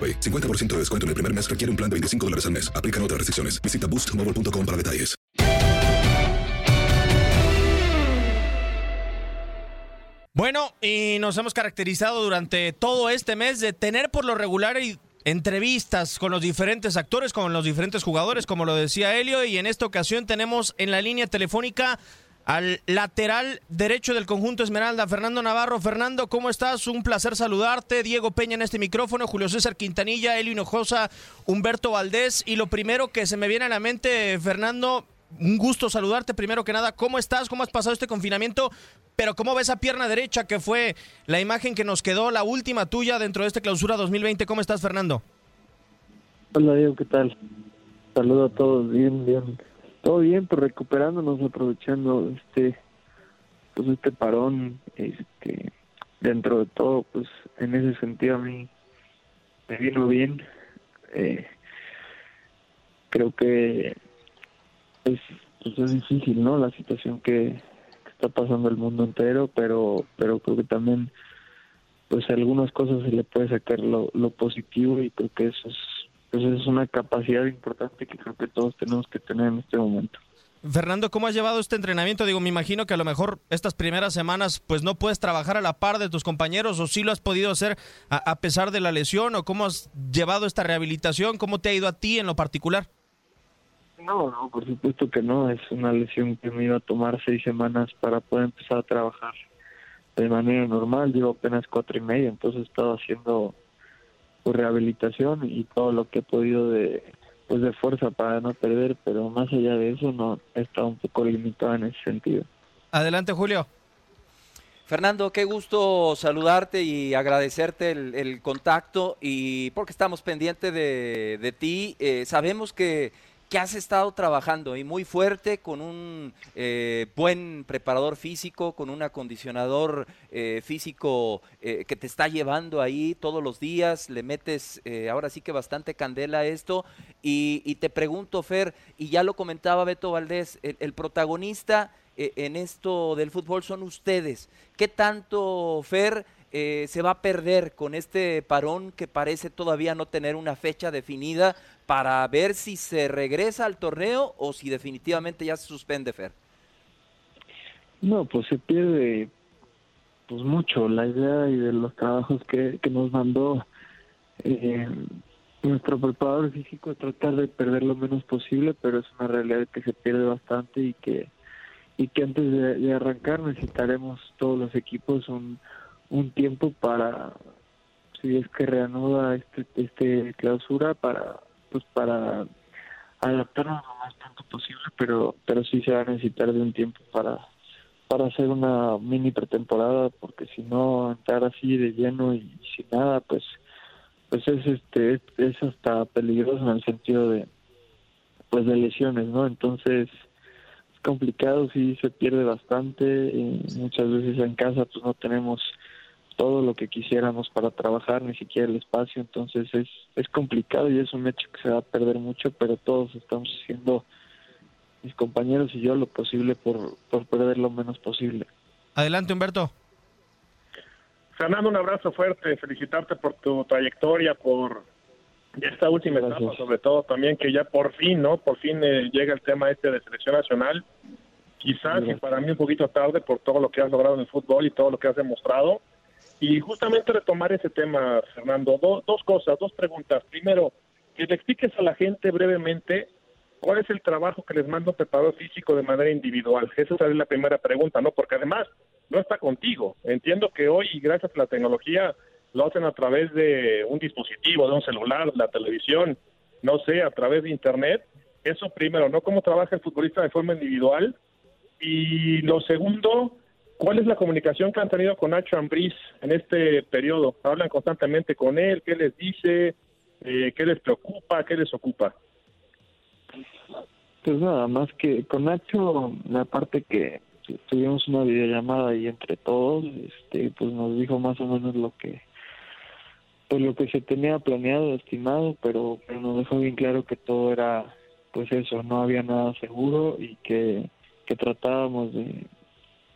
AroPay. 50% de descuento en el primer mes requiere un plan de 25 dólares al mes. Aplican otras restricciones. Visita boostmobile.com para detalles. Bueno, y nos hemos caracterizado durante todo este mes de tener por lo regular entrevistas con los diferentes actores, con los diferentes jugadores, como lo decía Helio, y en esta ocasión tenemos en la línea telefónica al lateral derecho del conjunto Esmeralda, Fernando Navarro. Fernando, ¿cómo estás? Un placer saludarte. Diego Peña en este micrófono, Julio César Quintanilla, Elio Hinojosa, Humberto Valdés. Y lo primero que se me viene a la mente, Fernando, un gusto saludarte primero que nada. ¿Cómo estás? ¿Cómo has pasado este confinamiento? Pero ¿cómo ves esa pierna derecha que fue la imagen que nos quedó, la última tuya dentro de esta clausura 2020? ¿Cómo estás, Fernando? Hola, Diego, ¿qué tal? Saludo a todos, bien, bien todo bien, pues recuperándonos, aprovechando este pues este parón, este dentro de todo, pues en ese sentido a mí me vino bien. Eh, creo que es, pues es difícil, ¿no? La situación que, está pasando el mundo entero, pero pero creo que también pues algunas cosas se le puede sacar lo, lo positivo y creo que eso es pues es una capacidad importante que creo que todos tenemos que tener en este momento. Fernando, ¿cómo has llevado este entrenamiento? Digo, me imagino que a lo mejor estas primeras semanas pues no puedes trabajar a la par de tus compañeros o sí lo has podido hacer a, pesar de la lesión o cómo has llevado esta rehabilitación, cómo te ha ido a ti en lo particular. No, no, por supuesto que no, es una lesión que me iba a tomar seis semanas para poder empezar a trabajar de manera normal, llevo apenas cuatro y media, entonces he estado haciendo rehabilitación y todo lo que he podido de pues de fuerza para no perder, pero más allá de eso no he estado un poco limitado en ese sentido. Adelante, Julio. Fernando, qué gusto saludarte y agradecerte el, contacto y porque estamos pendientes de, de ti. Eh, sabemos que que has estado trabajando y muy fuerte con un eh, buen preparador físico, con un acondicionador eh, físico eh, que te está llevando ahí todos los días, le metes ahora sí que bastante candela a esto y, te pregunto, Fer, y ya lo comentaba Beto Valdés, el, protagonista en esto del fútbol son ustedes. ¿Qué tanto, Fer? se va a perder con este parón que parece todavía no tener una fecha definida para ver si se regresa al torneo o si definitivamente ya se suspende, Fer? No, pues se pierde pues mucho la idea y de los trabajos que, nos mandó eh, nuestro preparador físico tratar de perder lo menos posible, pero es una realidad que se pierde bastante y que y que antes de, arrancar necesitaremos todos los equipos un, un tiempo para si es que reanuda este este clausura para pues para adaptarnos lo más pronto posible, pero pero sí se va a necesitar de un tiempo para para hacer una mini pretemporada, porque si no entrar así de lleno y sin nada, pues pues es este es hasta peligroso en el sentido de pues de lesiones, ¿no? Entonces es complicado, sí se pierde bastante, y muchas veces en casa pues no tenemos todo lo que quisiéramos para trabajar, ni siquiera el espacio, entonces es, es complicado y es un hecho que se va a perder mucho, pero todos estamos haciendo, mis compañeros y yo, lo posible por, por perder lo menos posible. Adelante, Humberto. Fernando, un abrazo fuerte, felicitarte por tu trayectoria, por esta última etapa, sobre todo también que ya por fin, ¿no? Por fin eh, llega el tema este de selección nacional. Quizás y para mí un poquito tarde por todo lo que has logrado en el fútbol y todo lo que has demostrado, y justamente retomar ese tema, Fernando, dos cosas, dos preguntas. Primero, que le expliques a la gente brevemente cuál es el trabajo que les manda un preparador físico de manera individual. Esa es la primera pregunta, ¿no? Porque además no está contigo. Entiendo que hoy, gracias a la tecnología, lo hacen a través de un dispositivo, de un celular, la televisión, no sé, a través de Internet. Eso primero, ¿no? ¿Cómo trabaja el futbolista de forma individual? Y lo segundo, ¿Cuál es la comunicación que han tenido con Nacho Ambriz en este periodo? ¿Hablan constantemente con él? ¿Qué les dice? Eh, ¿Qué les preocupa? ¿Qué les ocupa? Pues nada, más que con Nacho, la parte que tuvimos una videollamada y entre todos, este, pues nos dijo más o menos lo que pues lo que se tenía planeado, estimado, pero, pero nos dejó bien claro que todo era pues eso, no había nada seguro y que tratábamos de,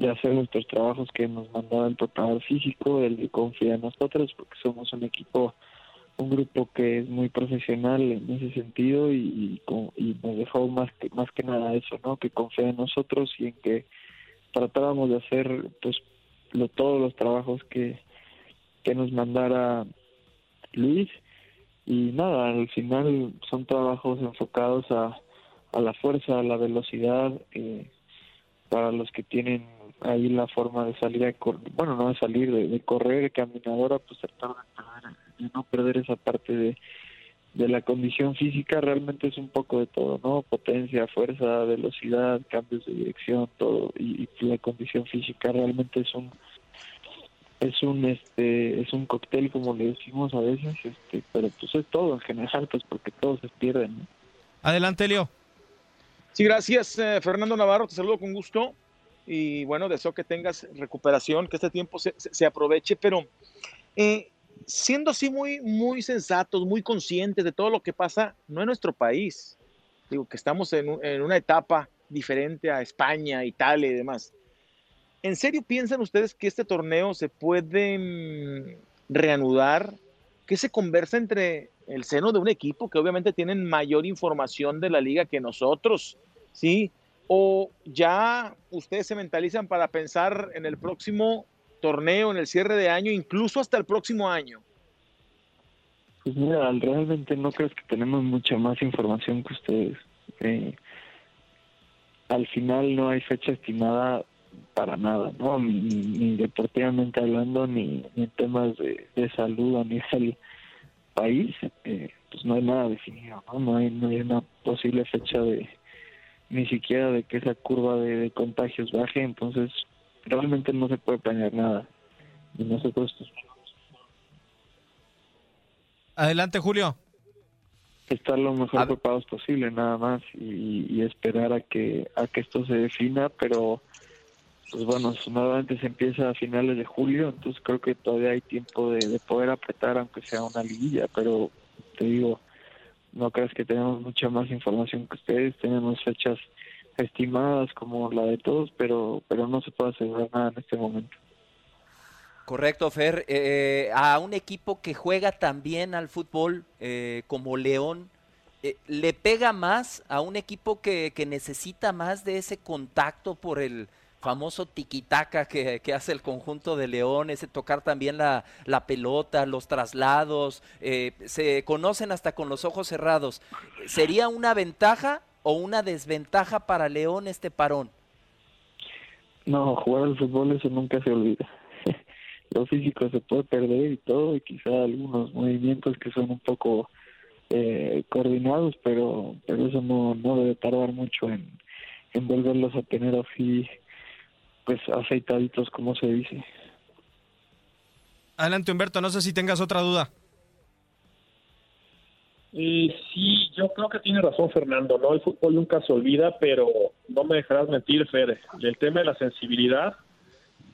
de hacer nuestros trabajos que nos mandaba el preparador físico, que confía en nosotros, porque somos un equipo, un grupo que es muy profesional en ese sentido y, y, nos dejó más que, más que nada eso, ¿no? Que confía en nosotros y en que tratábamos de hacer pues lo, todos los trabajos que, que nos mandara Luis y nada, al final son trabajos enfocados a, a la fuerza, a la velocidad, eh, para los que tienen ahí la forma de salir a bueno no de salir de, correr caminadora pues tratar de, no perder esa parte de, de la condición física realmente es un poco de todo no potencia fuerza velocidad cambios de dirección todo y, la condición física realmente es un es un este es un cóctel como le decimos a veces este pero pues es todo en general pues porque todos se pierden adelante Leo. Sí gracias eh, Fernando Navarro te saludo con gusto y bueno, deseo que tengas recuperación, que este tiempo se, se aproveche, pero eh, siendo así muy, muy sensatos, muy conscientes de todo lo que pasa, no en nuestro país, digo que estamos en, en una etapa diferente a España, Italia y demás. ¿En serio piensan ustedes que este torneo se puede mm, reanudar? ¿Qué se conversa entre el seno de un equipo que obviamente tienen mayor información de la liga que nosotros? ¿Sí? ¿O ya ustedes se mentalizan para pensar en el próximo torneo, en el cierre de año, incluso hasta el próximo año? Pues mira, realmente no creo que tenemos mucha más información que ustedes. Eh, al final no hay fecha estimada para nada, ¿no? Ni, deportivamente hablando, ni, en temas de, salud a nivel país, eh, pues no hay nada definido, ¿no? No hay, no hay una posible fecha de, ni siquiera de que esa curva de, contagios baje, entonces realmente no se puede planear nada. Y nosotros... Adelante, Julio. Estar lo mejor preparados posible, nada más, y, esperar a que, a que esto se defina, pero pues bueno, nuevamente se empieza a finales de julio, entonces creo que todavía hay tiempo de, de poder apretar, aunque sea una liguilla, pero te digo, no creas que tenemos mucha más información que ustedes, tenemos fechas estimadas como la de todos, pero, pero no se puede asegurar nada en este momento. Correcto, Fer. Eh, eh, a un equipo que juega también al fútbol eh, como León, ¿le pega más a un equipo que, que necesita más de ese contacto por el, famoso tiquitaca que, hace el conjunto de León, ese tocar también la, la pelota, los traslados, eh, se conocen hasta con los ojos cerrados. ¿Sería una ventaja o una desventaja para León este parón? No, jugar al fútbol eso nunca se olvida. Lo físico se puede perder y todo, y quizá algunos movimientos que son un poco eh, coordinados, pero, pero eso no, no debe tardar mucho en, en volverlos a tener así pues aceitaditos, como se dice. Adelante, Humberto, no sé si tengas otra duda. Eh, sí, yo creo que tiene razón Fernando, ¿no? El fútbol nunca se olvida, pero no me dejarás mentir, Fer. El tema de la sensibilidad,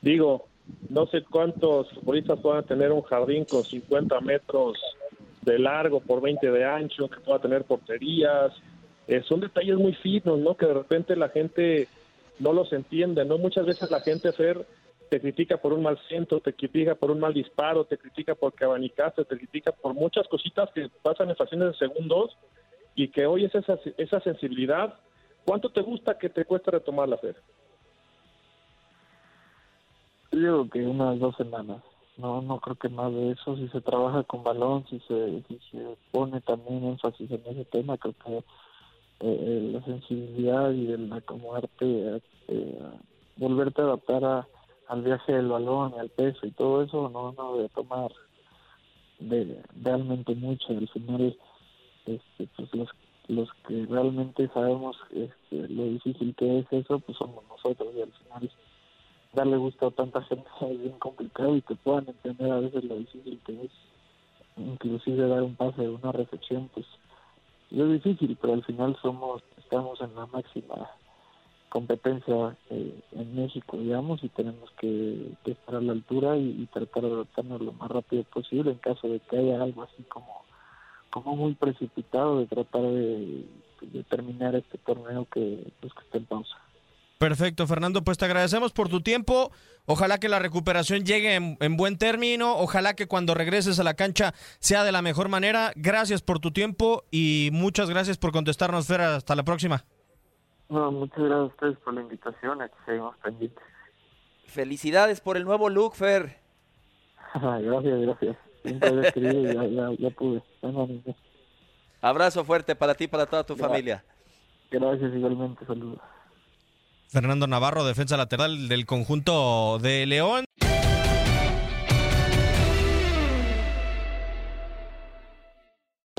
digo, no sé cuántos futbolistas puedan tener un jardín con 50 metros de largo por 20 de ancho, que pueda tener porterías. Eh, son detalles muy finos, ¿no? Que de repente la gente no los entiende, ¿no? Muchas veces la gente, Fer, te critica por un mal centro, te critica por un mal disparo, te critica porque abanicaste, te critica por muchas cositas que pasan en fracciones de segundos y que hoy es esa, esa sensibilidad. ¿Cuánto te gusta que te cuesta retomar la fe? Yo creo que unas dos semanas. No, no creo que más de eso. Si se trabaja con balón, si se, si se pone también énfasis en ese tema, creo que eh, la sensibilidad y el acomodarte, eh, volverte a adaptar a, al viaje del balón y al peso y todo eso no, no debe tomar de, realmente mucho. Al final, este, pues los, los que realmente sabemos este, lo difícil que es eso, pues somos nosotros y al final darle gusto a tanta gente es bien complicado y que puedan entender a veces lo difícil que es inclusive dar un pase, una recepción, pues es difícil, pero al final somos, estamos en la máxima competencia eh, en México, digamos, y tenemos que, estar a la altura y, tratar de adaptarnos lo más rápido posible en caso de que haya algo así como, como muy precipitado de tratar de, terminar este torneo que, pues, que está en pausa. Perfecto, Fernando, pues te agradecemos por tu tiempo. Ojalá que la recuperación llegue en, en, buen término. Ojalá que cuando regreses a la cancha sea de la mejor manera. Gracias por tu tiempo y muchas gracias por contestarnos, Fer. Hasta la próxima. No, muchas gracias a ustedes por la invitación. Aquí seguimos pendientes. Felicidades por el nuevo look, Fer. gracias, gracias. ya, ya, ya pude. Abrazo fuerte para ti y para toda tu familia. Gracias, igualmente. Saludos. Fernando Navarro, defensa lateral del conjunto de León.